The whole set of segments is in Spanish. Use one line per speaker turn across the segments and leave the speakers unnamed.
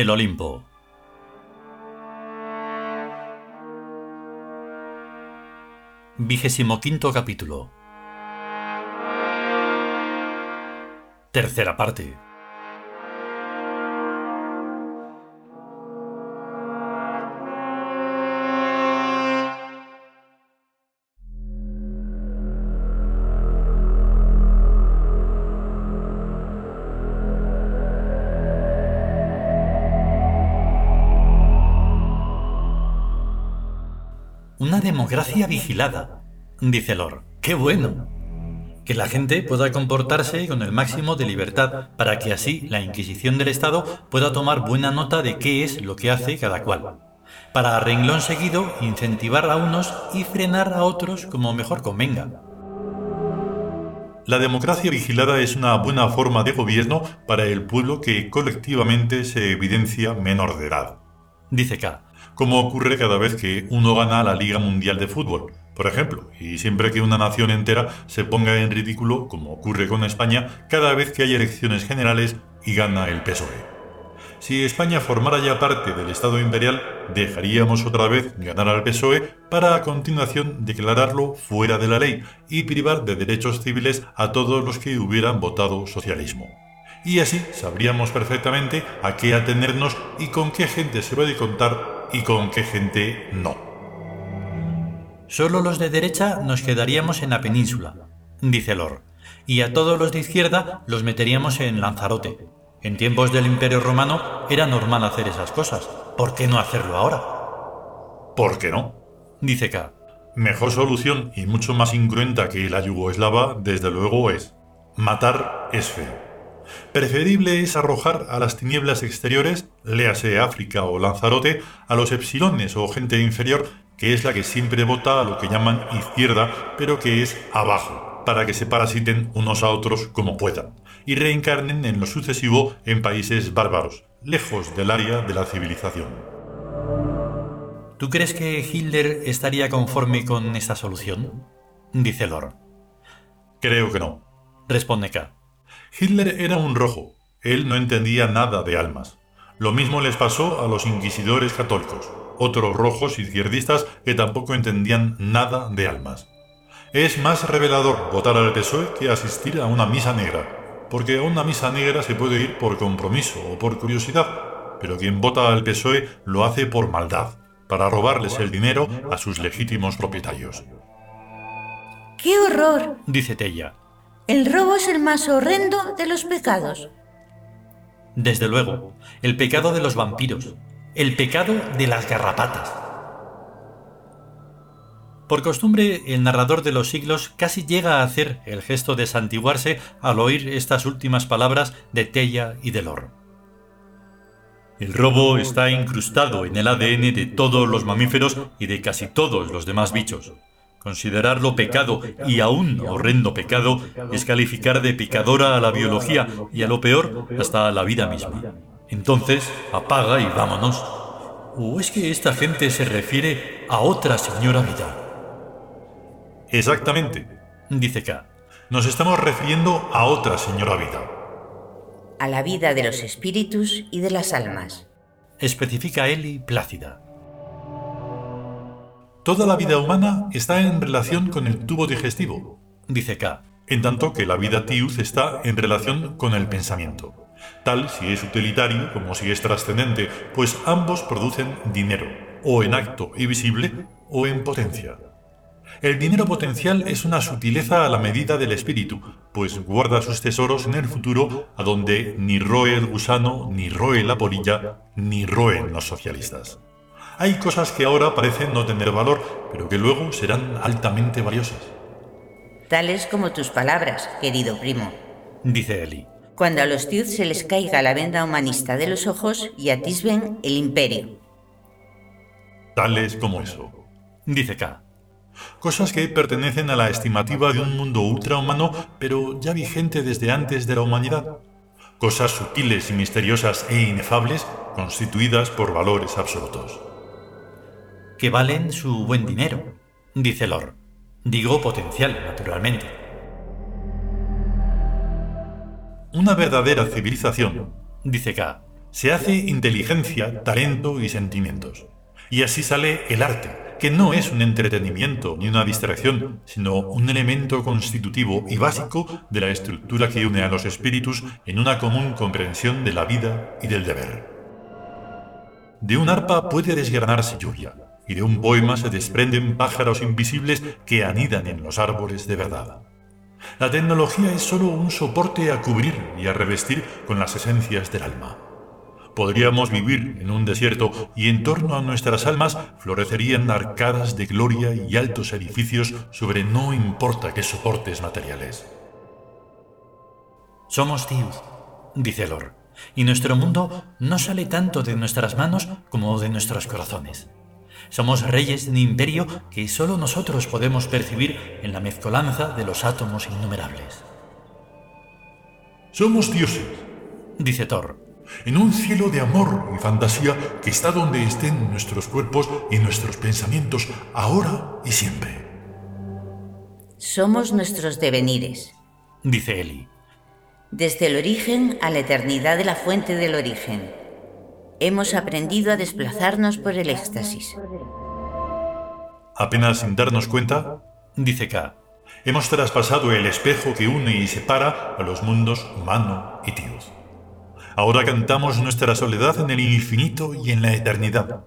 El Olimpo. Vigésimo quinto capítulo. Tercera parte. Democracia vigilada, dice Lord. ¡Qué bueno! Que la gente pueda comportarse con el máximo de libertad para que así la Inquisición del Estado pueda tomar buena nota de qué es lo que hace cada cual. Para a renglón seguido incentivar a unos y frenar a otros como mejor convenga.
La democracia vigilada es una buena forma de gobierno para el pueblo que colectivamente se evidencia menor de edad.
Dice K
como ocurre cada vez que uno gana la Liga Mundial de Fútbol, por ejemplo, y siempre que una nación entera se ponga en ridículo, como ocurre con España, cada vez que hay elecciones generales y gana el PSOE. Si España formara ya parte del Estado imperial, dejaríamos otra vez ganar al PSOE para a continuación declararlo fuera de la ley y privar de derechos civiles a todos los que hubieran votado socialismo y así sabríamos perfectamente a qué atenernos y con qué gente se puede contar y con qué gente no.
Solo los de derecha nos quedaríamos en la península, dice Lor, y a todos los de izquierda los meteríamos en Lanzarote. En tiempos del Imperio Romano era normal hacer esas cosas. ¿Por qué no hacerlo ahora?
¿Por qué no?
Dice K.
Mejor solución y mucho más incruenta que la yugoslava, desde luego, es matar es feo. Preferible es arrojar a las tinieblas exteriores, léase África o Lanzarote, a los epsilones o gente inferior, que es la que siempre vota a lo que llaman izquierda, pero que es abajo, para que se parasiten unos a otros como puedan, y reencarnen en lo sucesivo en países bárbaros, lejos del área de la civilización.
¿Tú crees que Hitler estaría conforme con esta solución? Dice Lord.
Creo que no.
Responde K.
Hitler era un rojo, él no entendía nada de almas. Lo mismo les pasó a los inquisidores católicos, otros rojos izquierdistas que tampoco entendían nada de almas. Es más revelador votar al PSOE que asistir a una misa negra, porque a una misa negra se puede ir por compromiso o por curiosidad, pero quien vota al PSOE lo hace por maldad, para robarles el dinero a sus legítimos propietarios.
¡Qué horror!
dice Tella.
El robo es el más horrendo de los pecados.
Desde luego, el pecado de los vampiros, el pecado de las garrapatas. Por costumbre, el narrador de los siglos casi llega a hacer el gesto de santiguarse al oír estas últimas palabras de Tella y de Lor. El robo está incrustado en el ADN de todos los mamíferos y de casi todos los demás bichos. Considerarlo pecado y aún horrendo pecado es calificar de pecadora a la biología y a lo peor hasta a la vida misma. Entonces, apaga y vámonos. ¿O es que esta gente se refiere a otra señora vida?
Exactamente,
dice K.
Nos estamos refiriendo a otra señora vida.
A la vida de los espíritus y de las almas.
Especifica Eli plácida.
Toda la vida humana está en relación con el tubo digestivo,
dice K.
En tanto que la vida tius está en relación con el pensamiento. Tal si es utilitario como si es trascendente, pues ambos producen dinero, o en acto y visible, o en potencia. El dinero potencial es una sutileza a la medida del espíritu, pues guarda sus tesoros en el futuro, a donde ni roe el gusano, ni roe la polilla, ni roen los socialistas. Hay cosas que ahora parecen no tener valor, pero que luego serán altamente valiosas.
Tales como tus palabras, querido primo.
Dice Eli.
Cuando a los Tiuz se les caiga la venda humanista de los ojos y atisben el imperio.
Tales como eso.
Dice K.
Cosas que pertenecen a la estimativa de un mundo ultrahumano, pero ya vigente desde antes de la humanidad. Cosas sutiles y misteriosas e inefables, constituidas por valores absolutos
que valen su buen dinero, dice Lor. Digo potencial, naturalmente.
Una verdadera civilización,
dice K,
Se hace inteligencia, talento y sentimientos. Y así sale el arte, que no es un entretenimiento ni una distracción, sino un elemento constitutivo y básico de la estructura que une a los espíritus en una común comprensión de la vida y del deber. De un arpa puede desgranarse lluvia, y de un poema se desprenden pájaros invisibles que anidan en los árboles de verdad. La tecnología es solo un soporte a cubrir y a revestir con las esencias del alma. Podríamos vivir en un desierto y en torno a nuestras almas florecerían arcadas de gloria y altos edificios sobre no importa qué soportes materiales.
Somos Dios, dice Lor, y nuestro mundo no sale tanto de nuestras manos como de nuestros corazones. Somos reyes de un imperio que solo nosotros podemos percibir en la mezcolanza de los átomos innumerables.
Somos dioses,
dice Thor,
en un cielo de amor y fantasía que está donde estén nuestros cuerpos y nuestros pensamientos, ahora y siempre.
Somos nuestros devenires,
dice Eli.
Desde el origen a la eternidad de la fuente del origen hemos aprendido a desplazarnos por el éxtasis.
Apenas sin darnos cuenta,
dice K,
hemos traspasado el espejo que une y separa a los mundos humano y Dios. Ahora cantamos nuestra soledad en el infinito y en la eternidad.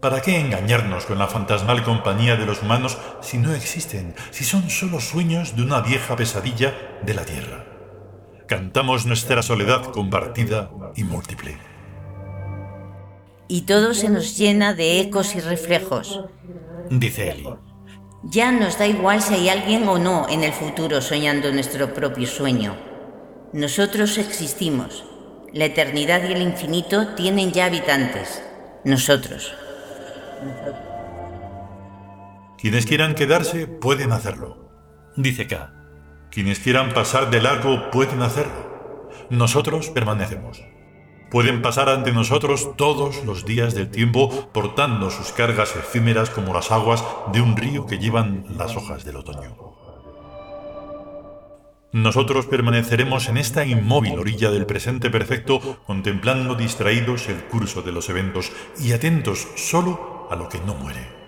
¿Para qué engañarnos con la fantasmal compañía de los humanos si no existen, si son solo sueños de una vieja pesadilla de la tierra? Cantamos nuestra soledad compartida y múltiple
y todo se nos llena de ecos y reflejos.
Dice Eli.
Ya nos da igual si hay alguien o no en el futuro soñando nuestro propio sueño. Nosotros existimos. La eternidad y el infinito tienen ya habitantes. Nosotros.
Quienes quieran quedarse pueden hacerlo.
Dice K.
Quienes quieran pasar de largo pueden hacerlo. Nosotros permanecemos pueden pasar ante nosotros todos los días del tiempo portando sus cargas efímeras como las aguas de un río que llevan las hojas del otoño. Nosotros permaneceremos en esta inmóvil orilla del presente perfecto contemplando distraídos el curso de los eventos y atentos solo a lo que no muere.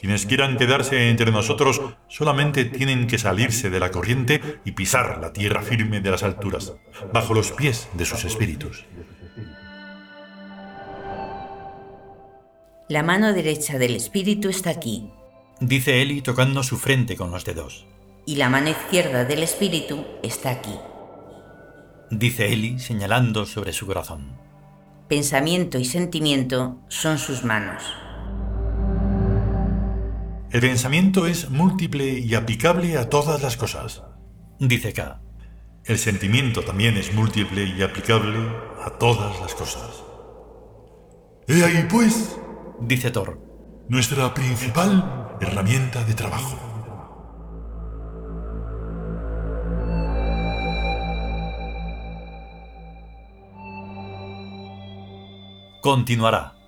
Quienes quieran quedarse entre nosotros solamente tienen que salirse de la corriente y pisar la tierra firme de las alturas, bajo los pies de sus espíritus.
La mano derecha del espíritu está aquí,
dice Eli tocando su frente con los dedos.
Y la mano izquierda del espíritu está aquí,
dice Eli señalando sobre su corazón.
Pensamiento y sentimiento son sus manos.
El pensamiento es múltiple y aplicable a todas las cosas.
Dice K.
El sentimiento también es múltiple y aplicable a todas las cosas. He ahí, pues,
dice Thor,
nuestra principal herramienta de trabajo.
Continuará.